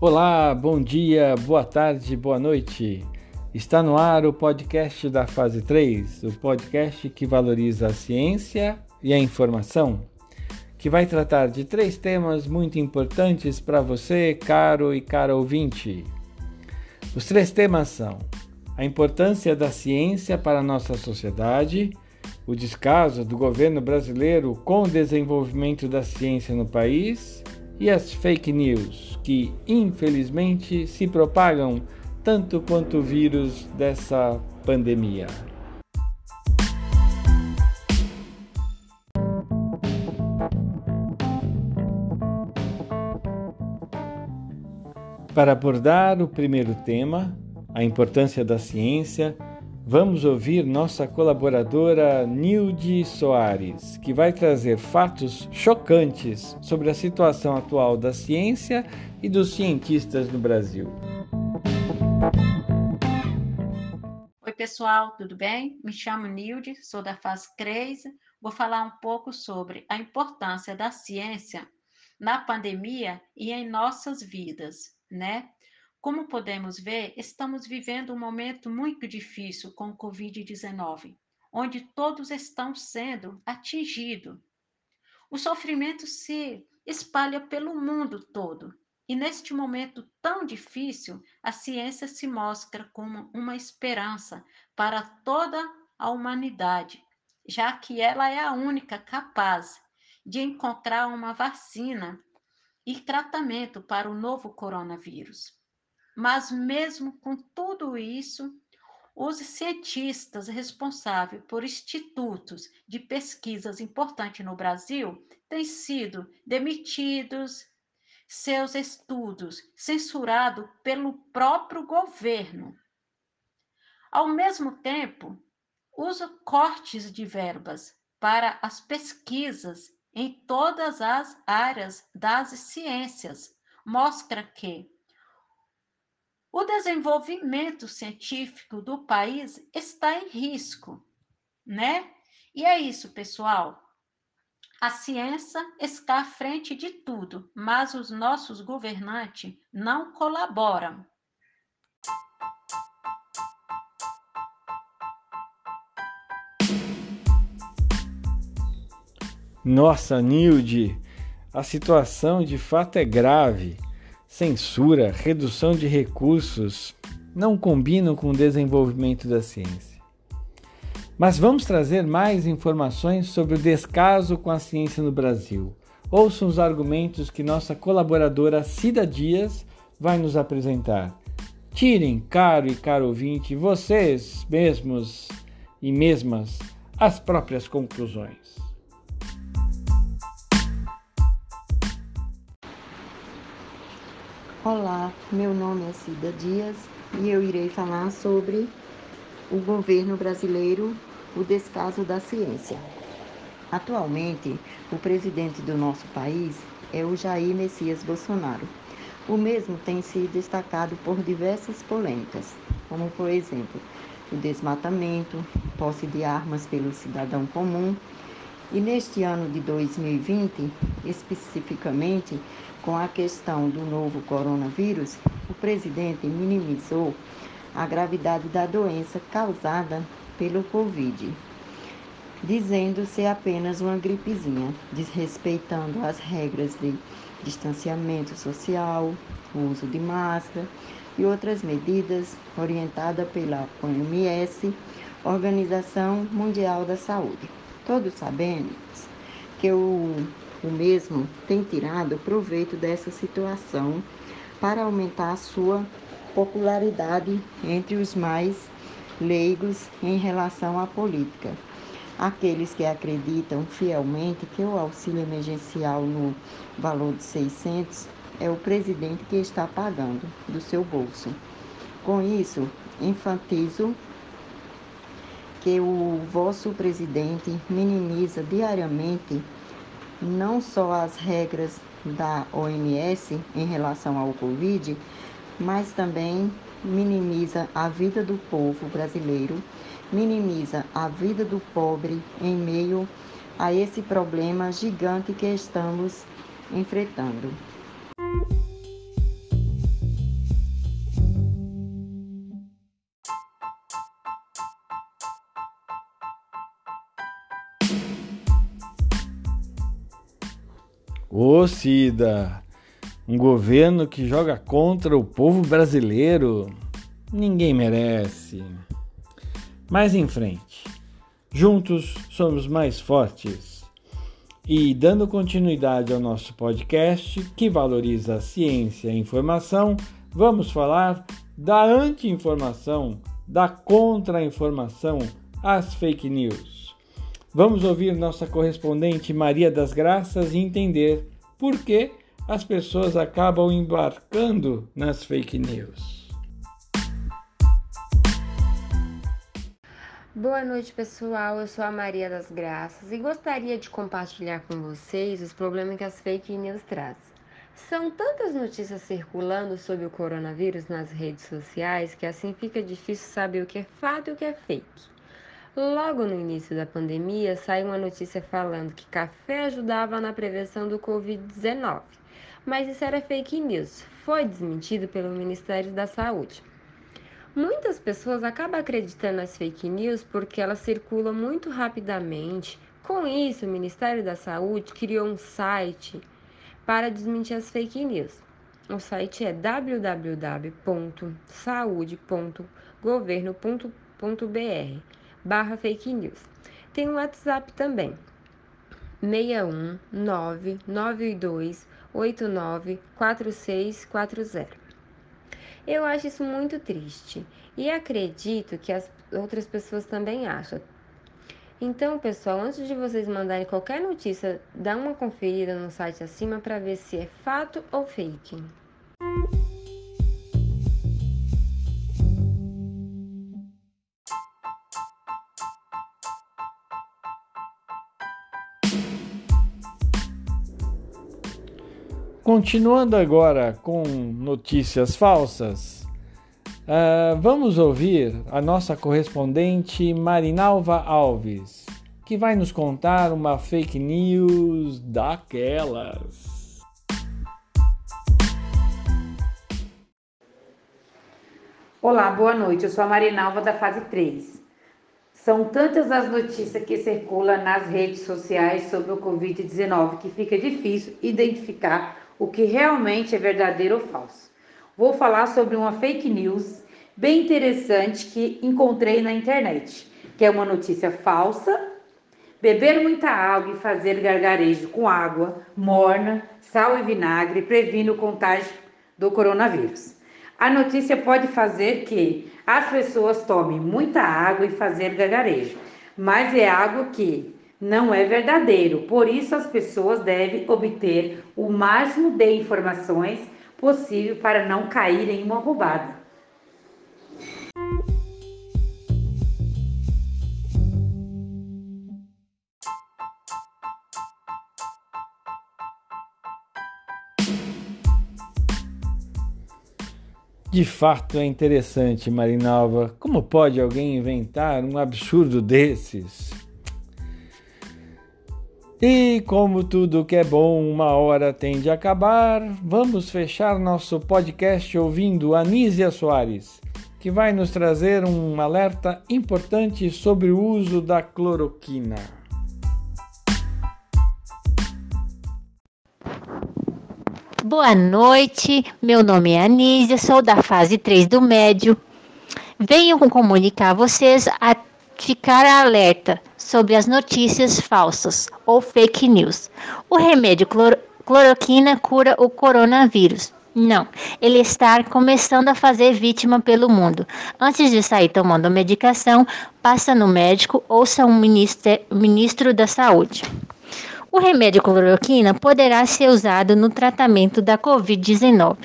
Olá, bom dia, boa tarde, boa noite. Está no ar o podcast da fase 3, o podcast que valoriza a ciência e a informação, que vai tratar de três temas muito importantes para você, caro e cara ouvinte. Os três temas são a importância da ciência para a nossa sociedade, o descaso do governo brasileiro com o desenvolvimento da ciência no país e as fake news, que infelizmente se propagam tanto quanto o vírus dessa pandemia. Para abordar o primeiro tema, a importância da ciência, vamos ouvir nossa colaboradora Nilde Soares, que vai trazer fatos chocantes sobre a situação atual da ciência e dos cientistas no Brasil. Oi, pessoal, tudo bem? Me chamo Nilde, sou da fase 3. Vou falar um pouco sobre a importância da ciência na pandemia e em nossas vidas, né? Como podemos ver, estamos vivendo um momento muito difícil com o Covid-19, onde todos estão sendo atingidos. O sofrimento se espalha pelo mundo todo. E neste momento tão difícil, a ciência se mostra como uma esperança para toda a humanidade, já que ela é a única capaz de encontrar uma vacina e tratamento para o novo coronavírus. Mas, mesmo com tudo isso, os cientistas responsáveis por institutos de pesquisas importantes no Brasil têm sido demitidos, seus estudos censurados pelo próprio governo. Ao mesmo tempo, os cortes de verbas para as pesquisas em todas as áreas das ciências mostra que o desenvolvimento científico do país está em risco, né? E é isso, pessoal. A ciência está à frente de tudo, mas os nossos governantes não colaboram. Nossa, Nilde, a situação de fato é grave. Censura, redução de recursos não combinam com o desenvolvimento da ciência. Mas vamos trazer mais informações sobre o descaso com a ciência no Brasil. Ouçam os argumentos que nossa colaboradora Cida Dias vai nos apresentar. Tirem, caro e caro ouvinte, vocês mesmos e mesmas as próprias conclusões. Olá, meu nome é Cida Dias e eu irei falar sobre o governo brasileiro, o descaso da ciência. Atualmente, o presidente do nosso país é o Jair Messias Bolsonaro. O mesmo tem se destacado por diversas polêmicas, como por exemplo, o desmatamento, posse de armas pelo cidadão comum. E neste ano de 2020, especificamente, com a questão do novo coronavírus, o presidente minimizou a gravidade da doença causada pelo Covid, dizendo ser apenas uma gripezinha, desrespeitando as regras de distanciamento social, uso de máscara e outras medidas orientadas pela OMS, Organização Mundial da Saúde. Todos sabemos que o o mesmo tem tirado proveito dessa situação para aumentar a sua popularidade entre os mais leigos em relação à política. Aqueles que acreditam fielmente que o auxílio emergencial no valor de 600 é o presidente que está pagando do seu bolso. Com isso, enfatizo que o vosso presidente minimiza diariamente não só as regras da OMS em relação ao Covid, mas também minimiza a vida do povo brasileiro, minimiza a vida do pobre em meio a esse problema gigante que estamos enfrentando. Ô Cida, um governo que joga contra o povo brasileiro, ninguém merece. Mais em frente, juntos somos mais fortes. E dando continuidade ao nosso podcast que valoriza a ciência e a informação, vamos falar da anti-informação, da contra-informação, as fake news. Vamos ouvir nossa correspondente Maria das Graças e entender por que as pessoas acabam embarcando nas fake news. Boa noite, pessoal. Eu sou a Maria das Graças e gostaria de compartilhar com vocês os problemas que as fake news trazem. São tantas notícias circulando sobre o coronavírus nas redes sociais que assim fica difícil saber o que é fato e o que é fake. Logo no início da pandemia, saiu uma notícia falando que café ajudava na prevenção do Covid-19, mas isso era fake news. Foi desmentido pelo Ministério da Saúde. Muitas pessoas acabam acreditando nas fake news porque elas circulam muito rapidamente. Com isso, o Ministério da Saúde criou um site para desmentir as fake news. O site é www.saude.governo.br barra fake news. Tem um WhatsApp também. 61 992 89 4640. Eu acho isso muito triste e acredito que as outras pessoas também acham. Então, pessoal, antes de vocês mandarem qualquer notícia, dá uma conferida no site acima para ver se é fato ou fake. Continuando agora com notícias falsas, Uh, vamos ouvir a nossa correspondente Marinalva Alves, que vai nos contar uma fake news daquelas. Olá, boa noite. Eu sou a Marinalva da fase 3. São tantas as notícias que circulam nas redes sociais sobre o Covid-19 que fica difícil identificar o que realmente é verdadeiro ou falso vou falar sobre uma fake news bem interessante que encontrei na internet, que é uma notícia falsa. Beber muita água e fazer gargarejo com água morna, sal e vinagre previne o contágio do coronavírus. A notícia pode fazer que as pessoas tomem muita água e fazer gargarejo, mas é algo que não é verdadeiro. Por isso as pessoas devem obter o máximo de informações possível para não cair em uma roubada. De fato é interessante, Marinalva. Como pode alguém inventar um absurdo desses? E como tudo que é bom, uma hora tem de acabar, vamos fechar nosso podcast ouvindo Anísia Soares, que vai nos trazer um alerta importante sobre o uso da cloroquina. Boa noite, meu nome é Anísia, sou da fase 3 do médio. Venho comunicar a vocês a ficar alerta sobre as notícias falsas ou fake news. O remédio clor cloroquina cura o coronavírus. Não, ele está começando a fazer vítima pelo mundo. Antes de sair tomando medicação, passa no médico, ouça um ministro da saúde. O remédio cloroquina poderá ser usado no tratamento da Covid-19.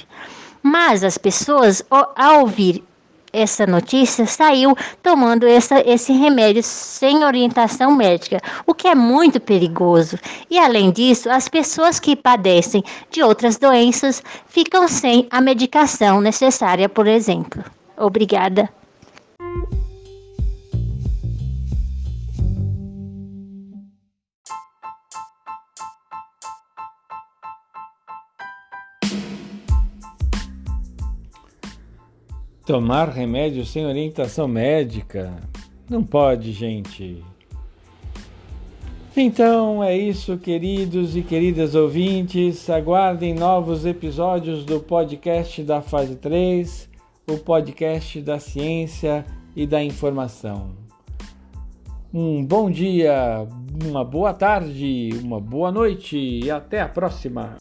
Mas as pessoas, ao ouvir essa notícia saiu tomando essa, esse remédio sem orientação médica, o que é muito perigoso. E além disso, as pessoas que padecem de outras doenças ficam sem a medicação necessária, por exemplo. Obrigada. Tomar remédio sem orientação médica? Não pode, gente. Então é isso, queridos e queridas ouvintes. Aguardem novos episódios do podcast da fase 3, o podcast da ciência e da informação. Um bom dia, uma boa tarde, uma boa noite e até a próxima!